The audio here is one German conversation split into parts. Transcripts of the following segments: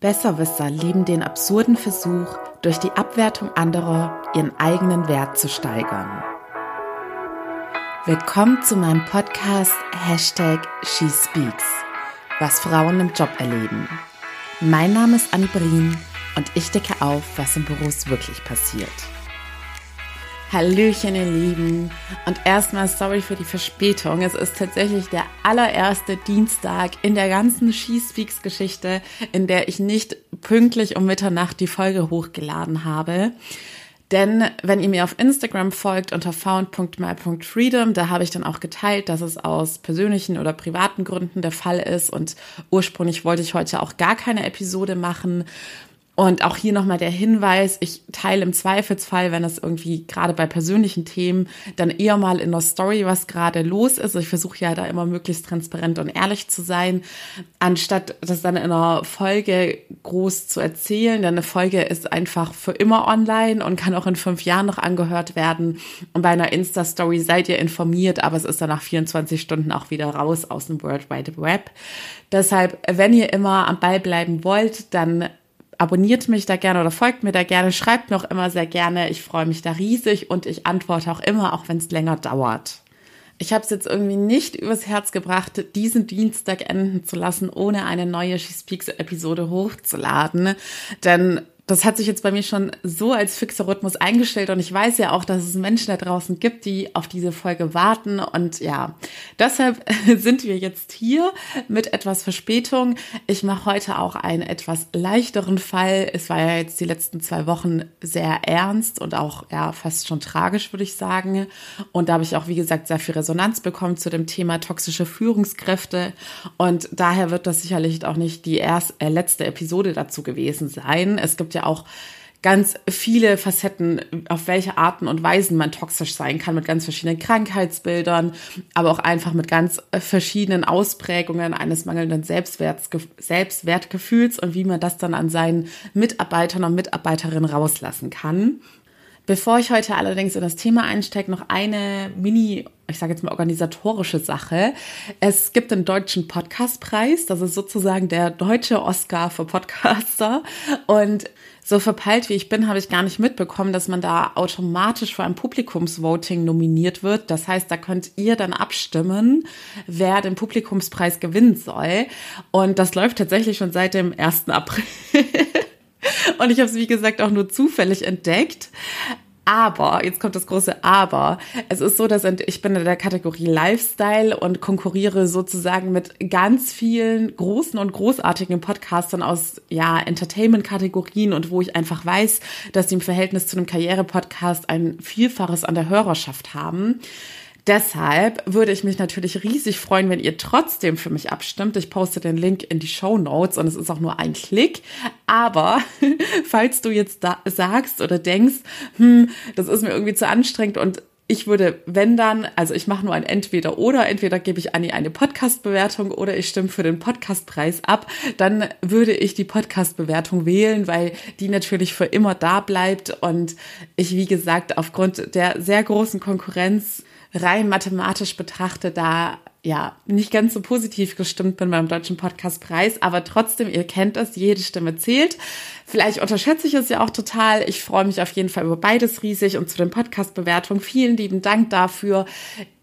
Besserwisser lieben den absurden Versuch, durch die Abwertung anderer ihren eigenen Wert zu steigern. Willkommen zu meinem Podcast Hashtag SheSpeaks, was Frauen im Job erleben. Mein Name ist Annie Brien und ich decke auf, was in Büros wirklich passiert. Hallöchen, ihr Lieben. Und erstmal sorry für die Verspätung. Es ist tatsächlich der allererste Dienstag in der ganzen She Speaks Geschichte, in der ich nicht pünktlich um Mitternacht die Folge hochgeladen habe. Denn wenn ihr mir auf Instagram folgt unter found.my.freedom, da habe ich dann auch geteilt, dass es aus persönlichen oder privaten Gründen der Fall ist. Und ursprünglich wollte ich heute auch gar keine Episode machen. Und auch hier nochmal der Hinweis, ich teile im Zweifelsfall, wenn es irgendwie gerade bei persönlichen Themen, dann eher mal in der Story, was gerade los ist. Ich versuche ja da immer möglichst transparent und ehrlich zu sein, anstatt das dann in einer Folge groß zu erzählen. Denn eine Folge ist einfach für immer online und kann auch in fünf Jahren noch angehört werden. Und bei einer Insta-Story seid ihr informiert, aber es ist dann nach 24 Stunden auch wieder raus aus dem World Wide Web. Deshalb, wenn ihr immer am Ball bleiben wollt, dann abonniert mich da gerne oder folgt mir da gerne, schreibt auch immer sehr gerne. Ich freue mich da riesig und ich antworte auch immer, auch wenn es länger dauert. Ich habe es jetzt irgendwie nicht übers Herz gebracht, diesen Dienstag enden zu lassen, ohne eine neue She Speaks Episode hochzuladen. Denn das hat sich jetzt bei mir schon so als fixer Rhythmus eingestellt und ich weiß ja auch, dass es Menschen da draußen gibt, die auf diese Folge warten und ja, deshalb sind wir jetzt hier mit etwas Verspätung. Ich mache heute auch einen etwas leichteren Fall. Es war ja jetzt die letzten zwei Wochen sehr ernst und auch ja fast schon tragisch, würde ich sagen. Und da habe ich auch, wie gesagt, sehr viel Resonanz bekommen zu dem Thema toxische Führungskräfte und daher wird das sicherlich auch nicht die erste, äh, letzte Episode dazu gewesen sein. Es gibt ja ja auch ganz viele Facetten, auf welche Arten und Weisen man toxisch sein kann, mit ganz verschiedenen Krankheitsbildern, aber auch einfach mit ganz verschiedenen Ausprägungen eines mangelnden Selbstwertgefühls und wie man das dann an seinen Mitarbeitern und Mitarbeiterinnen rauslassen kann. Bevor ich heute allerdings in das Thema einsteige, noch eine Mini, ich sage jetzt mal organisatorische Sache. Es gibt den deutschen Podcastpreis, das ist sozusagen der deutsche Oscar für Podcaster und so verpeilt wie ich bin, habe ich gar nicht mitbekommen, dass man da automatisch für ein Publikumsvoting nominiert wird. Das heißt, da könnt ihr dann abstimmen, wer den Publikumspreis gewinnen soll. Und das läuft tatsächlich schon seit dem 1. April. Und ich habe es, wie gesagt, auch nur zufällig entdeckt. Aber, jetzt kommt das große Aber. Es ist so, dass ich bin in der Kategorie Lifestyle und konkurriere sozusagen mit ganz vielen großen und großartigen Podcastern aus, ja, Entertainment-Kategorien und wo ich einfach weiß, dass sie im Verhältnis zu einem Karriere-Podcast ein Vielfaches an der Hörerschaft haben. Deshalb würde ich mich natürlich riesig freuen, wenn ihr trotzdem für mich abstimmt. Ich poste den Link in die Show Notes und es ist auch nur ein Klick. Aber falls du jetzt sagst oder denkst, hm, das ist mir irgendwie zu anstrengend und ich würde, wenn dann, also ich mache nur ein Entweder oder, entweder gebe ich Anni eine Podcast-Bewertung oder ich stimme für den Podcastpreis ab, dann würde ich die Podcast-Bewertung wählen, weil die natürlich für immer da bleibt und ich, wie gesagt, aufgrund der sehr großen Konkurrenz rein mathematisch betrachtet da ja nicht ganz so positiv gestimmt bin beim Deutschen Podcastpreis, aber trotzdem, ihr kennt es, jede Stimme zählt. Vielleicht unterschätze ich es ja auch total. Ich freue mich auf jeden Fall über beides riesig und zu den Podcast-Bewertungen. Vielen lieben Dank dafür.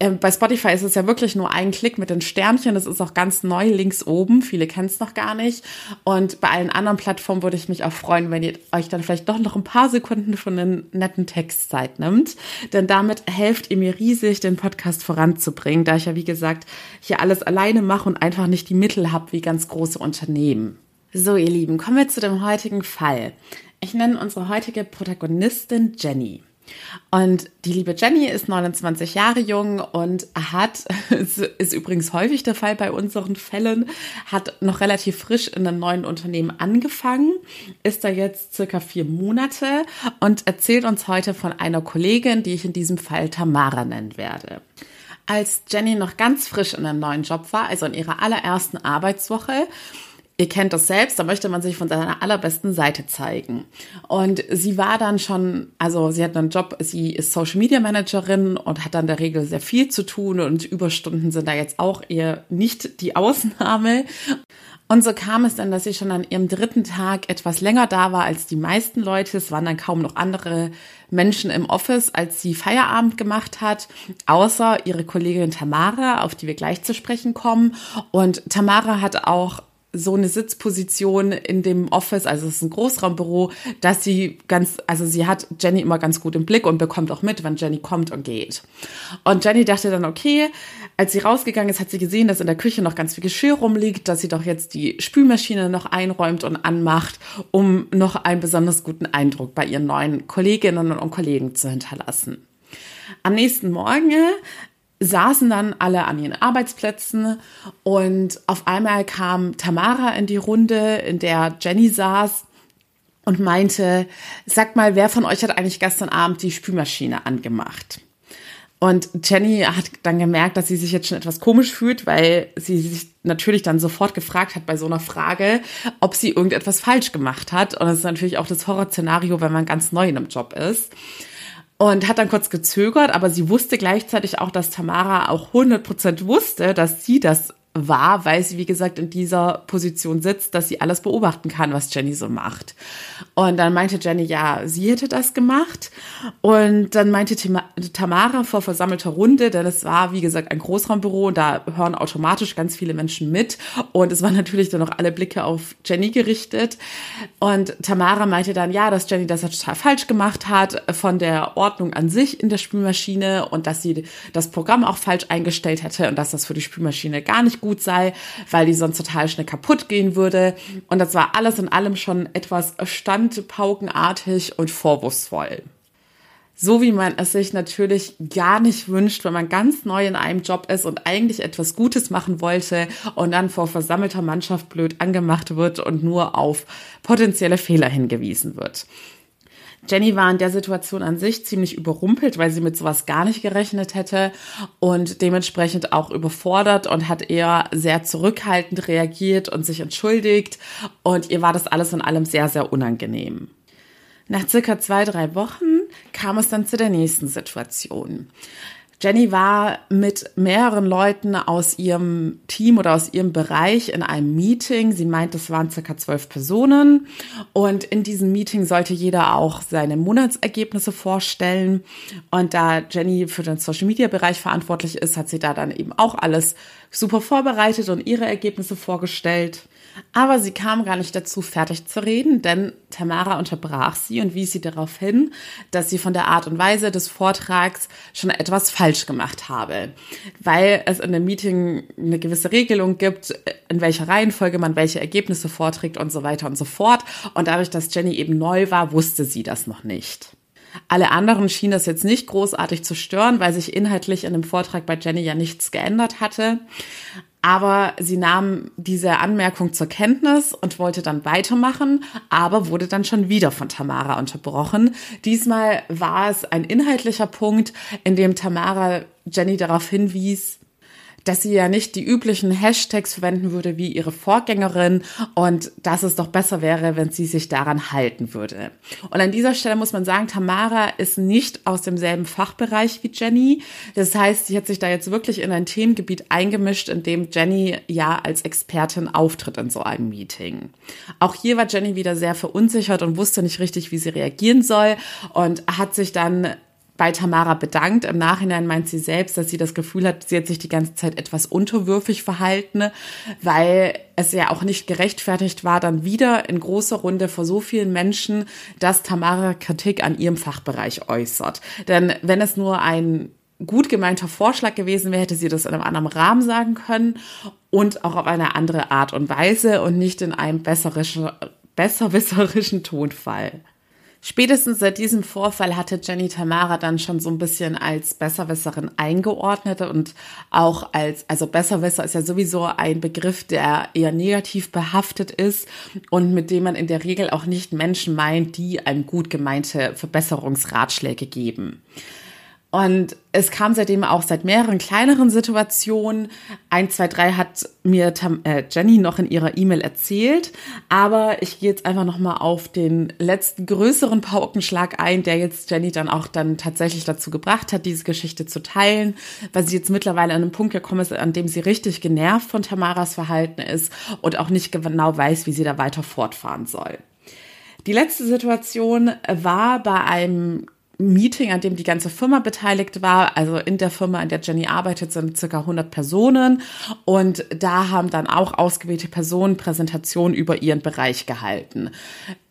Ähm, bei Spotify ist es ja wirklich nur ein Klick mit den Sternchen. Das ist auch ganz neu links oben. Viele kennen es noch gar nicht. Und bei allen anderen Plattformen würde ich mich auch freuen, wenn ihr euch dann vielleicht doch noch ein paar Sekunden von den netten Textzeit nimmt. Denn damit helft ihr mir riesig, den Podcast voranzubringen, da ich ja, wie gesagt, hier alles alleine mache und einfach nicht die Mittel habe wie ganz große Unternehmen. So, ihr Lieben, kommen wir zu dem heutigen Fall. Ich nenne unsere heutige Protagonistin Jenny. Und die liebe Jenny ist 29 Jahre jung und hat, ist übrigens häufig der Fall bei unseren Fällen, hat noch relativ frisch in einem neuen Unternehmen angefangen, ist da jetzt circa vier Monate und erzählt uns heute von einer Kollegin, die ich in diesem Fall Tamara nennen werde. Als Jenny noch ganz frisch in einem neuen Job war, also in ihrer allerersten Arbeitswoche, Ihr kennt das selbst, da möchte man sich von seiner allerbesten Seite zeigen. Und sie war dann schon, also sie hat einen Job, sie ist Social Media Managerin und hat dann der Regel sehr viel zu tun und Überstunden sind da jetzt auch eher nicht die Ausnahme. Und so kam es dann, dass sie schon an ihrem dritten Tag etwas länger da war als die meisten Leute. Es waren dann kaum noch andere Menschen im Office, als sie Feierabend gemacht hat, außer ihre Kollegin Tamara, auf die wir gleich zu sprechen kommen. Und Tamara hat auch so eine Sitzposition in dem Office, also es ist ein Großraumbüro, dass sie ganz, also sie hat Jenny immer ganz gut im Blick und bekommt auch mit, wann Jenny kommt und geht. Und Jenny dachte dann, okay, als sie rausgegangen ist, hat sie gesehen, dass in der Küche noch ganz viel Geschirr rumliegt, dass sie doch jetzt die Spülmaschine noch einräumt und anmacht, um noch einen besonders guten Eindruck bei ihren neuen Kolleginnen und Kollegen zu hinterlassen. Am nächsten Morgen saßen dann alle an ihren Arbeitsplätzen und auf einmal kam Tamara in die Runde, in der Jenny saß und meinte, sag mal, wer von euch hat eigentlich gestern Abend die Spülmaschine angemacht? Und Jenny hat dann gemerkt, dass sie sich jetzt schon etwas komisch fühlt, weil sie sich natürlich dann sofort gefragt hat bei so einer Frage, ob sie irgendetwas falsch gemacht hat. Und das ist natürlich auch das Horrorszenario, wenn man ganz neu in einem Job ist und hat dann kurz gezögert, aber sie wusste gleichzeitig auch, dass Tamara auch 100% wusste, dass sie das war, weil sie, wie gesagt, in dieser Position sitzt, dass sie alles beobachten kann, was Jenny so macht. Und dann meinte Jenny, ja, sie hätte das gemacht. Und dann meinte Tamara vor versammelter Runde, denn es war, wie gesagt, ein Großraumbüro und da hören automatisch ganz viele Menschen mit. Und es waren natürlich dann auch alle Blicke auf Jenny gerichtet. Und Tamara meinte dann, ja, dass Jenny das total falsch gemacht hat von der Ordnung an sich in der Spülmaschine und dass sie das Programm auch falsch eingestellt hätte und dass das für die Spülmaschine gar nicht gut gut sei, weil die sonst total schnell kaputt gehen würde. Und das war alles in allem schon etwas standpaukenartig und vorwurfsvoll. So wie man es sich natürlich gar nicht wünscht, wenn man ganz neu in einem Job ist und eigentlich etwas Gutes machen wollte und dann vor versammelter Mannschaft blöd angemacht wird und nur auf potenzielle Fehler hingewiesen wird. Jenny war in der Situation an sich ziemlich überrumpelt, weil sie mit sowas gar nicht gerechnet hätte und dementsprechend auch überfordert und hat eher sehr zurückhaltend reagiert und sich entschuldigt und ihr war das alles in allem sehr, sehr unangenehm. Nach circa zwei, drei Wochen kam es dann zu der nächsten Situation. Jenny war mit mehreren Leuten aus ihrem Team oder aus ihrem Bereich in einem Meeting. Sie meint, es waren circa zwölf Personen. Und in diesem Meeting sollte jeder auch seine Monatsergebnisse vorstellen. Und da Jenny für den Social Media Bereich verantwortlich ist, hat sie da dann eben auch alles super vorbereitet und ihre Ergebnisse vorgestellt. Aber sie kam gar nicht dazu, fertig zu reden, denn Tamara unterbrach sie und wies sie darauf hin, dass sie von der Art und Weise des Vortrags schon etwas falsch gemacht habe. Weil es in dem Meeting eine gewisse Regelung gibt, in welcher Reihenfolge man welche Ergebnisse vorträgt und so weiter und so fort. Und dadurch, dass Jenny eben neu war, wusste sie das noch nicht. Alle anderen schienen das jetzt nicht großartig zu stören, weil sich inhaltlich in dem Vortrag bei Jenny ja nichts geändert hatte. Aber sie nahm diese Anmerkung zur Kenntnis und wollte dann weitermachen, aber wurde dann schon wieder von Tamara unterbrochen. Diesmal war es ein inhaltlicher Punkt, in dem Tamara Jenny darauf hinwies, dass sie ja nicht die üblichen Hashtags verwenden würde wie ihre Vorgängerin und dass es doch besser wäre, wenn sie sich daran halten würde. Und an dieser Stelle muss man sagen, Tamara ist nicht aus demselben Fachbereich wie Jenny. Das heißt, sie hat sich da jetzt wirklich in ein Themengebiet eingemischt, in dem Jenny ja als Expertin auftritt in so einem Meeting. Auch hier war Jenny wieder sehr verunsichert und wusste nicht richtig, wie sie reagieren soll und hat sich dann bei Tamara bedankt. Im Nachhinein meint sie selbst, dass sie das Gefühl hat, sie hat sich die ganze Zeit etwas unterwürfig verhalten, weil es ja auch nicht gerechtfertigt war, dann wieder in großer Runde vor so vielen Menschen, dass Tamara Kritik an ihrem Fachbereich äußert. Denn wenn es nur ein gut gemeinter Vorschlag gewesen wäre, hätte sie das in einem anderen Rahmen sagen können und auch auf eine andere Art und Weise und nicht in einem besserischen, besserwisserischen Tonfall. Spätestens seit diesem Vorfall hatte Jenny Tamara dann schon so ein bisschen als Besserwisserin eingeordnet und auch als, also Besserwisser ist ja sowieso ein Begriff, der eher negativ behaftet ist und mit dem man in der Regel auch nicht Menschen meint, die einem gut gemeinte Verbesserungsratschläge geben. Und es kam seitdem auch seit mehreren kleineren Situationen. Eins, zwei, drei hat mir äh, Jenny noch in ihrer E-Mail erzählt. Aber ich gehe jetzt einfach nochmal auf den letzten größeren Paukenschlag ein, der jetzt Jenny dann auch dann tatsächlich dazu gebracht hat, diese Geschichte zu teilen, weil sie jetzt mittlerweile an einem Punkt gekommen ist, an dem sie richtig genervt von Tamaras Verhalten ist und auch nicht genau weiß, wie sie da weiter fortfahren soll. Die letzte Situation war bei einem Meeting, an dem die ganze Firma beteiligt war. Also in der Firma, in der Jenny arbeitet, sind circa 100 Personen. Und da haben dann auch ausgewählte Personen Präsentationen über ihren Bereich gehalten.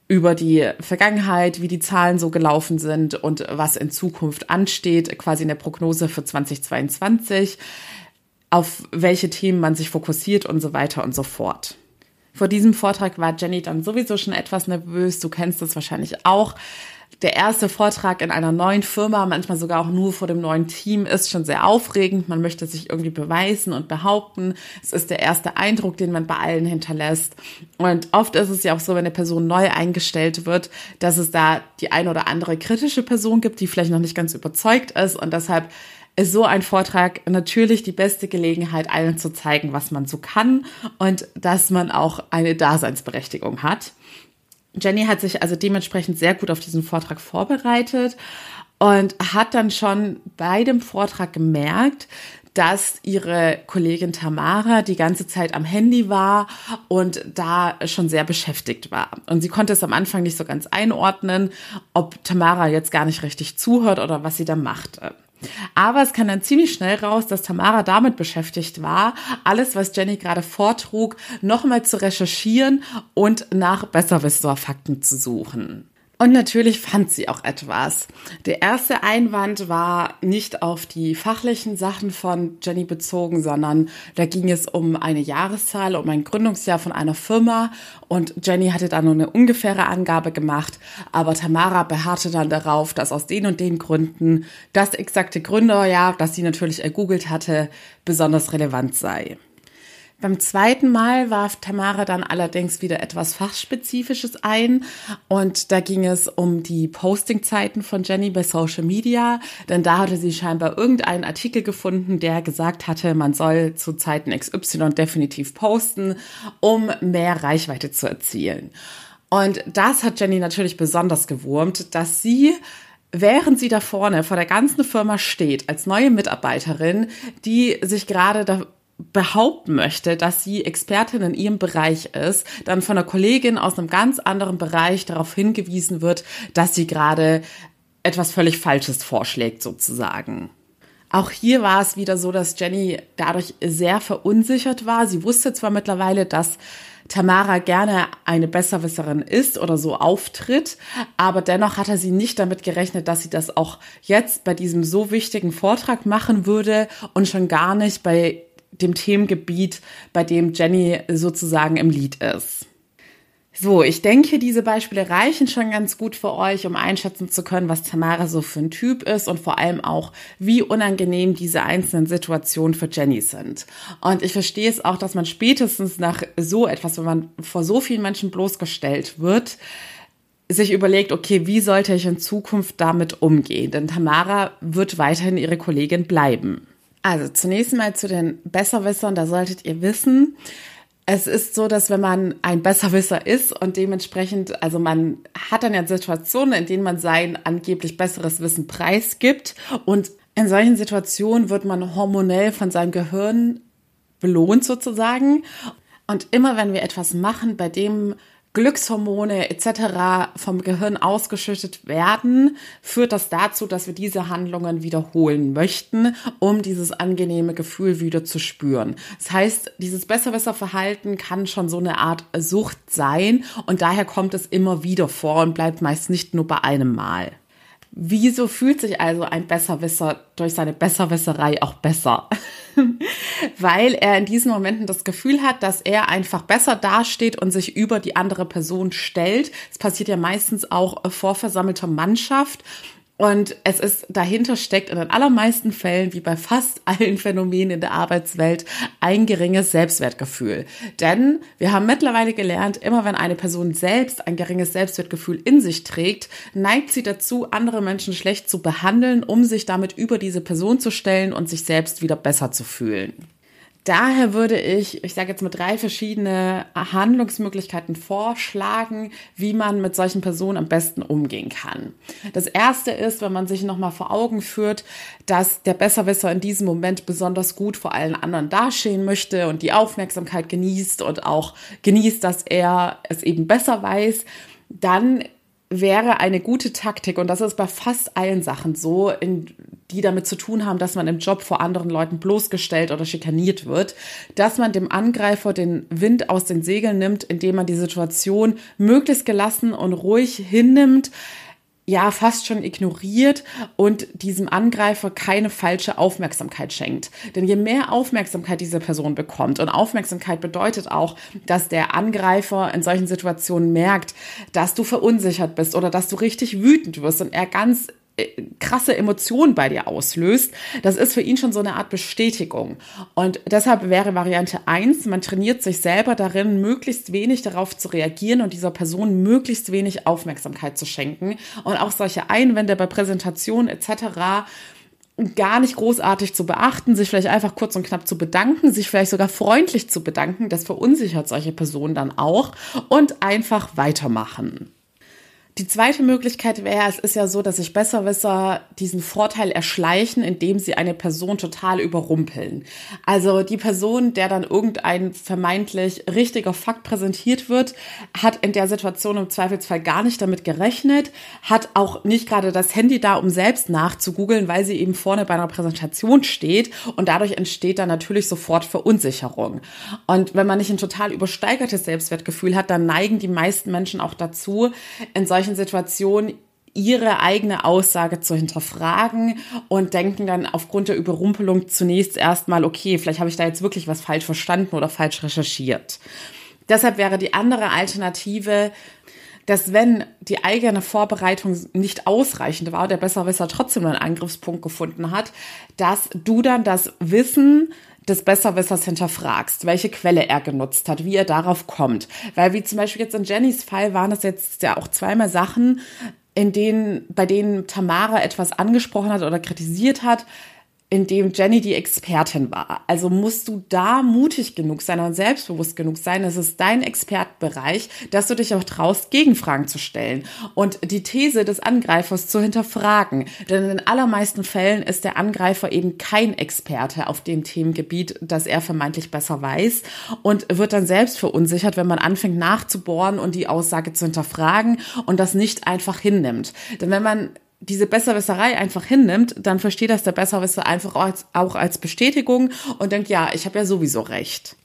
Über die Vergangenheit, wie die Zahlen so gelaufen sind und was in Zukunft ansteht, quasi in der Prognose für 2022, auf welche Themen man sich fokussiert und so weiter und so fort. Vor diesem Vortrag war Jenny dann sowieso schon etwas nervös. Du kennst es wahrscheinlich auch der erste Vortrag in einer neuen Firma, manchmal sogar auch nur vor dem neuen Team, ist schon sehr aufregend. Man möchte sich irgendwie beweisen und behaupten. Es ist der erste Eindruck, den man bei allen hinterlässt. Und oft ist es ja auch so, wenn eine Person neu eingestellt wird, dass es da die eine oder andere kritische Person gibt, die vielleicht noch nicht ganz überzeugt ist. Und deshalb ist so ein Vortrag natürlich die beste Gelegenheit, allen zu zeigen, was man so kann und dass man auch eine Daseinsberechtigung hat. Jenny hat sich also dementsprechend sehr gut auf diesen Vortrag vorbereitet und hat dann schon bei dem Vortrag gemerkt, dass ihre Kollegin Tamara die ganze Zeit am Handy war und da schon sehr beschäftigt war. Und sie konnte es am Anfang nicht so ganz einordnen, ob Tamara jetzt gar nicht richtig zuhört oder was sie da machte. Aber es kann dann ziemlich schnell raus, dass Tamara damit beschäftigt war, alles, was Jenny gerade vortrug, nochmal zu recherchieren und nach Besserwisser-Fakten zu suchen. Und natürlich fand sie auch etwas. Der erste Einwand war nicht auf die fachlichen Sachen von Jenny bezogen, sondern da ging es um eine Jahreszahl, um ein Gründungsjahr von einer Firma. Und Jenny hatte da nur eine ungefähre Angabe gemacht. Aber Tamara beharrte dann darauf, dass aus den und den Gründen das exakte Gründerjahr, das sie natürlich ergoogelt hatte, besonders relevant sei. Beim zweiten Mal warf Tamara dann allerdings wieder etwas Fachspezifisches ein und da ging es um die Postingzeiten von Jenny bei Social Media, denn da hatte sie scheinbar irgendeinen Artikel gefunden, der gesagt hatte, man soll zu Zeiten XY definitiv posten, um mehr Reichweite zu erzielen. Und das hat Jenny natürlich besonders gewurmt, dass sie während sie da vorne vor der ganzen Firma steht, als neue Mitarbeiterin, die sich gerade behaupten möchte, dass sie Expertin in ihrem Bereich ist, dann von einer Kollegin aus einem ganz anderen Bereich darauf hingewiesen wird, dass sie gerade etwas völlig Falsches vorschlägt sozusagen. Auch hier war es wieder so, dass Jenny dadurch sehr verunsichert war. Sie wusste zwar mittlerweile, dass Tamara gerne eine Besserwisserin ist oder so auftritt, aber dennoch hatte sie nicht damit gerechnet, dass sie das auch jetzt bei diesem so wichtigen Vortrag machen würde und schon gar nicht bei dem Themengebiet, bei dem Jenny sozusagen im Lied ist. So, ich denke, diese Beispiele reichen schon ganz gut für euch, um einschätzen zu können, was Tamara so für ein Typ ist und vor allem auch, wie unangenehm diese einzelnen Situationen für Jenny sind. Und ich verstehe es auch, dass man spätestens nach so etwas, wenn man vor so vielen Menschen bloßgestellt wird, sich überlegt, okay, wie sollte ich in Zukunft damit umgehen? Denn Tamara wird weiterhin ihre Kollegin bleiben. Also zunächst mal zu den Besserwissern, da solltet ihr wissen, es ist so, dass wenn man ein Besserwisser ist und dementsprechend, also man hat dann ja Situationen, in denen man sein angeblich besseres Wissen preisgibt und in solchen Situationen wird man hormonell von seinem Gehirn belohnt sozusagen. Und immer wenn wir etwas machen, bei dem Glückshormone etc. vom Gehirn ausgeschüttet werden, führt das dazu, dass wir diese Handlungen wiederholen möchten, um dieses angenehme Gefühl wieder zu spüren. Das heißt, dieses Besserwisser-Verhalten kann schon so eine Art Sucht sein und daher kommt es immer wieder vor und bleibt meist nicht nur bei einem Mal. Wieso fühlt sich also ein Besserwisser durch seine Besserwisserei auch besser? Weil er in diesen Momenten das Gefühl hat, dass er einfach besser dasteht und sich über die andere Person stellt. Es passiert ja meistens auch vor versammelter Mannschaft. Und es ist, dahinter steckt in den allermeisten Fällen, wie bei fast allen Phänomenen in der Arbeitswelt, ein geringes Selbstwertgefühl. Denn wir haben mittlerweile gelernt, immer wenn eine Person selbst ein geringes Selbstwertgefühl in sich trägt, neigt sie dazu, andere Menschen schlecht zu behandeln, um sich damit über diese Person zu stellen und sich selbst wieder besser zu fühlen. Daher würde ich, ich sage jetzt mal drei verschiedene Handlungsmöglichkeiten vorschlagen, wie man mit solchen Personen am besten umgehen kann. Das erste ist, wenn man sich nochmal vor Augen führt, dass der Besserwisser in diesem Moment besonders gut vor allen anderen dastehen möchte und die Aufmerksamkeit genießt und auch genießt, dass er es eben besser weiß, dann wäre eine gute Taktik, und das ist bei fast allen Sachen so, in, die damit zu tun haben, dass man im Job vor anderen Leuten bloßgestellt oder schikaniert wird, dass man dem Angreifer den Wind aus den Segeln nimmt, indem man die Situation möglichst gelassen und ruhig hinnimmt, ja fast schon ignoriert und diesem Angreifer keine falsche Aufmerksamkeit schenkt. Denn je mehr Aufmerksamkeit diese Person bekommt, und Aufmerksamkeit bedeutet auch, dass der Angreifer in solchen Situationen merkt, dass du verunsichert bist oder dass du richtig wütend wirst und er ganz krasse Emotionen bei dir auslöst, das ist für ihn schon so eine Art Bestätigung. Und deshalb wäre Variante eins: man trainiert sich selber darin, möglichst wenig darauf zu reagieren und dieser Person möglichst wenig Aufmerksamkeit zu schenken. Und auch solche Einwände bei Präsentationen etc gar nicht großartig zu beachten, sich vielleicht einfach kurz und knapp zu bedanken, sich vielleicht sogar freundlich zu bedanken, das verunsichert solche Personen dann auch und einfach weitermachen. Die zweite Möglichkeit wäre, es ist ja so, dass sich Besserwisser diesen Vorteil erschleichen, indem sie eine Person total überrumpeln. Also die Person, der dann irgendein vermeintlich richtiger Fakt präsentiert wird, hat in der Situation im Zweifelsfall gar nicht damit gerechnet, hat auch nicht gerade das Handy da, um selbst nachzugoogeln, weil sie eben vorne bei einer Präsentation steht und dadurch entsteht dann natürlich sofort Verunsicherung. Und wenn man nicht ein total übersteigertes Selbstwertgefühl hat, dann neigen die meisten Menschen auch dazu, in solchen solchen Situationen ihre eigene Aussage zu hinterfragen und denken dann aufgrund der Überrumpelung zunächst erstmal, okay, vielleicht habe ich da jetzt wirklich was falsch verstanden oder falsch recherchiert. Deshalb wäre die andere Alternative, dass wenn die eigene Vorbereitung nicht ausreichend war, der Besserwisser trotzdem einen Angriffspunkt gefunden hat, dass du dann das Wissen des Besserwissers hinterfragst, welche Quelle er genutzt hat, wie er darauf kommt. Weil wie zum Beispiel jetzt in Jennys Fall waren es jetzt ja auch zweimal Sachen, in denen, bei denen Tamara etwas angesprochen hat oder kritisiert hat, in dem Jenny die Expertin war. Also musst du da mutig genug sein und selbstbewusst genug sein. Es ist dein Expertbereich, dass du dich auch traust, Gegenfragen zu stellen und die These des Angreifers zu hinterfragen. Denn in den allermeisten Fällen ist der Angreifer eben kein Experte auf dem Themengebiet, das er vermeintlich besser weiß und wird dann selbst verunsichert, wenn man anfängt nachzubohren und die Aussage zu hinterfragen und das nicht einfach hinnimmt. Denn wenn man diese Besserwisserei einfach hinnimmt, dann versteht das der Besserwisser einfach auch als, auch als Bestätigung und denkt, ja, ich habe ja sowieso recht.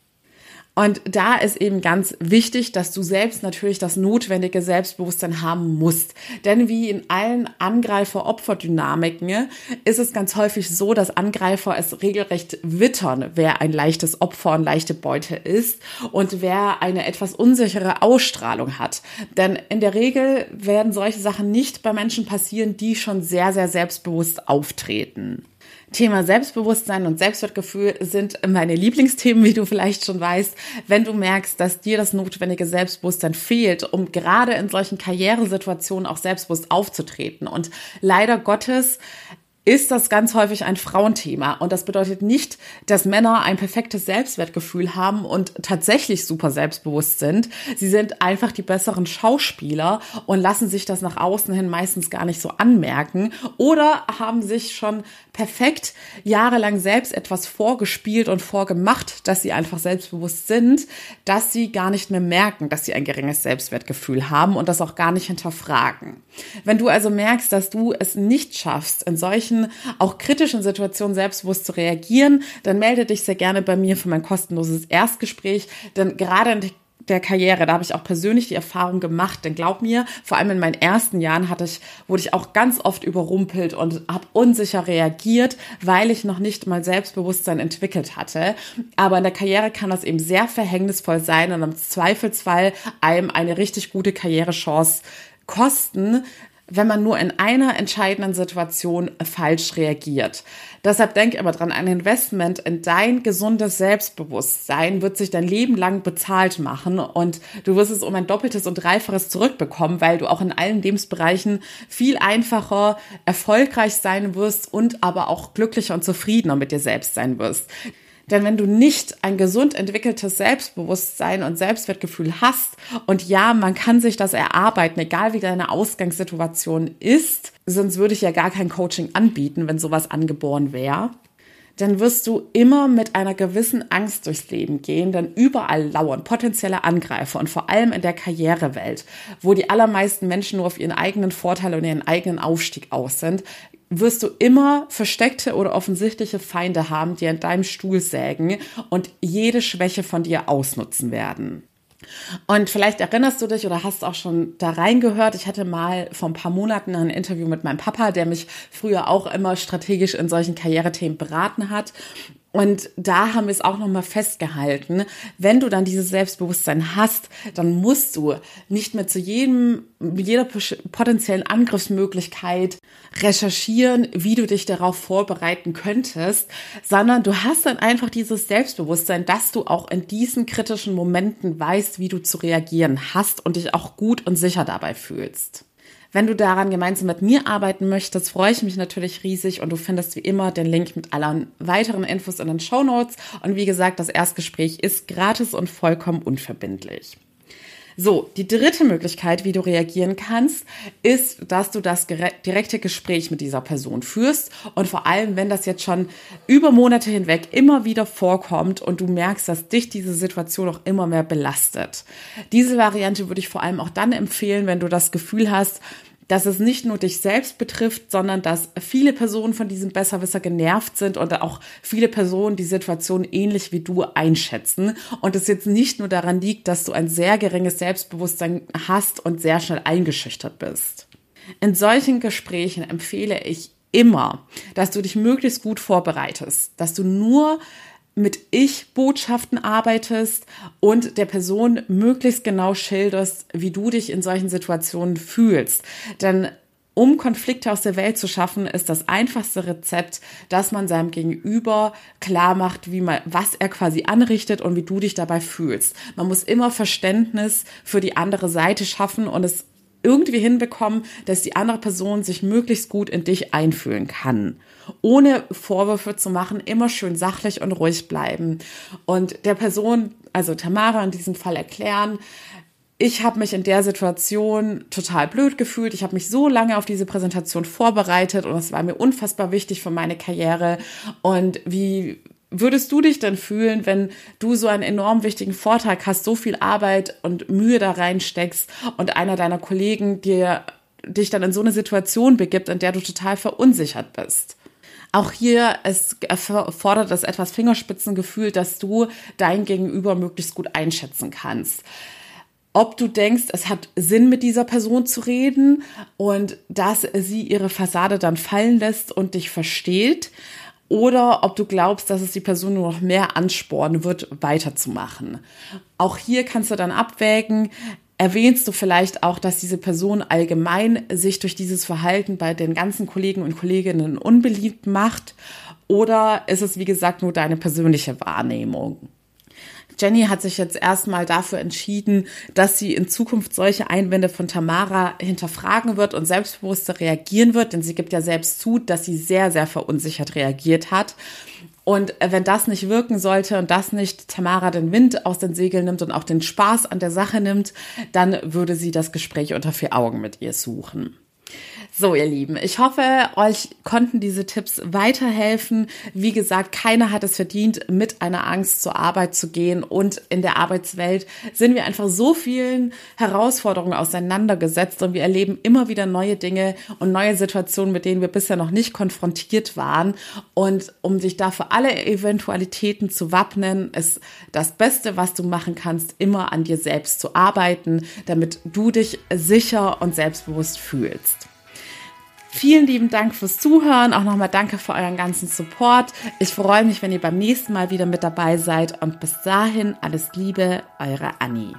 Und da ist eben ganz wichtig, dass du selbst natürlich das notwendige Selbstbewusstsein haben musst. Denn wie in allen Angreifer-Opfer-Dynamiken ist es ganz häufig so, dass Angreifer es regelrecht wittern, wer ein leichtes Opfer und leichte Beute ist und wer eine etwas unsichere Ausstrahlung hat. Denn in der Regel werden solche Sachen nicht bei Menschen passieren, die schon sehr, sehr selbstbewusst auftreten. Thema Selbstbewusstsein und Selbstwertgefühl sind meine Lieblingsthemen, wie du vielleicht schon weißt. Wenn du merkst, dass dir das notwendige Selbstbewusstsein fehlt, um gerade in solchen Karrieresituationen auch selbstbewusst aufzutreten. Und leider Gottes ist das ganz häufig ein Frauenthema. Und das bedeutet nicht, dass Männer ein perfektes Selbstwertgefühl haben und tatsächlich super selbstbewusst sind. Sie sind einfach die besseren Schauspieler und lassen sich das nach außen hin meistens gar nicht so anmerken oder haben sich schon perfekt jahrelang selbst etwas vorgespielt und vorgemacht, dass sie einfach selbstbewusst sind, dass sie gar nicht mehr merken, dass sie ein geringes Selbstwertgefühl haben und das auch gar nicht hinterfragen. Wenn du also merkst, dass du es nicht schaffst, in solchen auch kritischen Situationen selbstbewusst zu reagieren, dann melde dich sehr gerne bei mir für mein kostenloses Erstgespräch, denn gerade in der Karriere. Da habe ich auch persönlich die Erfahrung gemacht, denn glaub mir, vor allem in meinen ersten Jahren hatte ich, wurde ich auch ganz oft überrumpelt und habe unsicher reagiert, weil ich noch nicht mal Selbstbewusstsein entwickelt hatte. Aber in der Karriere kann das eben sehr verhängnisvoll sein und im Zweifelsfall einem eine richtig gute Karrierechance kosten, wenn man nur in einer entscheidenden Situation falsch reagiert. Deshalb denk aber dran, ein Investment in dein gesundes Selbstbewusstsein wird sich dein Leben lang bezahlt machen und du wirst es um ein doppeltes und dreifaches zurückbekommen, weil du auch in allen Lebensbereichen viel einfacher erfolgreich sein wirst und aber auch glücklicher und zufriedener mit dir selbst sein wirst. Denn wenn du nicht ein gesund entwickeltes Selbstbewusstsein und Selbstwertgefühl hast, und ja, man kann sich das erarbeiten, egal wie deine Ausgangssituation ist, sonst würde ich ja gar kein Coaching anbieten, wenn sowas angeboren wäre, dann wirst du immer mit einer gewissen Angst durchs Leben gehen, denn überall lauern potenzielle Angreifer und vor allem in der Karrierewelt, wo die allermeisten Menschen nur auf ihren eigenen Vorteil und ihren eigenen Aufstieg aus sind, wirst du immer versteckte oder offensichtliche Feinde haben, die an deinem Stuhl sägen und jede Schwäche von dir ausnutzen werden. Und vielleicht erinnerst du dich oder hast auch schon da reingehört. Ich hatte mal vor ein paar Monaten ein Interview mit meinem Papa, der mich früher auch immer strategisch in solchen Karrierethemen beraten hat. Und da haben wir es auch nochmal festgehalten. Wenn du dann dieses Selbstbewusstsein hast, dann musst du nicht mehr zu jedem, jeder potenziellen Angriffsmöglichkeit recherchieren, wie du dich darauf vorbereiten könntest, sondern du hast dann einfach dieses Selbstbewusstsein, dass du auch in diesen kritischen Momenten weißt, wie du zu reagieren hast und dich auch gut und sicher dabei fühlst. Wenn du daran gemeinsam mit mir arbeiten möchtest, freue ich mich natürlich riesig und du findest wie immer den Link mit allen weiteren Infos in den Show Notes. Und wie gesagt, das Erstgespräch ist gratis und vollkommen unverbindlich. So, die dritte Möglichkeit, wie du reagieren kannst, ist, dass du das direkte Gespräch mit dieser Person führst und vor allem, wenn das jetzt schon über Monate hinweg immer wieder vorkommt und du merkst, dass dich diese Situation auch immer mehr belastet. Diese Variante würde ich vor allem auch dann empfehlen, wenn du das Gefühl hast, dass es nicht nur dich selbst betrifft, sondern dass viele Personen von diesem Besserwisser genervt sind und auch viele Personen die Situation ähnlich wie du einschätzen und es jetzt nicht nur daran liegt, dass du ein sehr geringes Selbstbewusstsein hast und sehr schnell eingeschüchtert bist. In solchen Gesprächen empfehle ich immer, dass du dich möglichst gut vorbereitest, dass du nur mit Ich-Botschaften arbeitest und der Person möglichst genau schilderst, wie du dich in solchen Situationen fühlst. Denn um Konflikte aus der Welt zu schaffen, ist das einfachste Rezept, dass man seinem Gegenüber klar macht, wie man, was er quasi anrichtet und wie du dich dabei fühlst. Man muss immer Verständnis für die andere Seite schaffen und es irgendwie hinbekommen, dass die andere Person sich möglichst gut in dich einfühlen kann. Ohne Vorwürfe zu machen, immer schön sachlich und ruhig bleiben. Und der Person, also Tamara in diesem Fall erklären, ich habe mich in der Situation total blöd gefühlt. Ich habe mich so lange auf diese Präsentation vorbereitet und es war mir unfassbar wichtig für meine Karriere. Und wie würdest du dich denn fühlen, wenn du so einen enorm wichtigen Vortrag hast, so viel Arbeit und Mühe da reinsteckst und einer deiner Kollegen dir dich dann in so eine Situation begibt, in der du total verunsichert bist? Auch hier es erfordert es etwas Fingerspitzengefühl, dass du dein Gegenüber möglichst gut einschätzen kannst ob du denkst, es hat Sinn, mit dieser Person zu reden und dass sie ihre Fassade dann fallen lässt und dich versteht oder ob du glaubst, dass es die Person nur noch mehr anspornen wird, weiterzumachen. Auch hier kannst du dann abwägen, erwähnst du vielleicht auch, dass diese Person allgemein sich durch dieses Verhalten bei den ganzen Kollegen und Kolleginnen unbeliebt macht oder ist es, wie gesagt, nur deine persönliche Wahrnehmung? Jenny hat sich jetzt erstmal dafür entschieden, dass sie in Zukunft solche Einwände von Tamara hinterfragen wird und selbstbewusster reagieren wird, denn sie gibt ja selbst zu, dass sie sehr, sehr verunsichert reagiert hat. Und wenn das nicht wirken sollte und das nicht Tamara den Wind aus den Segeln nimmt und auch den Spaß an der Sache nimmt, dann würde sie das Gespräch unter vier Augen mit ihr suchen. So, ihr Lieben, ich hoffe, euch konnten diese Tipps weiterhelfen. Wie gesagt, keiner hat es verdient, mit einer Angst zur Arbeit zu gehen. Und in der Arbeitswelt sind wir einfach so vielen Herausforderungen auseinandergesetzt und wir erleben immer wieder neue Dinge und neue Situationen, mit denen wir bisher noch nicht konfrontiert waren. Und um sich dafür alle Eventualitäten zu wappnen, ist das Beste, was du machen kannst, immer an dir selbst zu arbeiten, damit du dich sicher und selbstbewusst fühlst. Vielen lieben Dank fürs Zuhören. Auch nochmal danke für euren ganzen Support. Ich freue mich, wenn ihr beim nächsten Mal wieder mit dabei seid. Und bis dahin alles Liebe, eure Annie.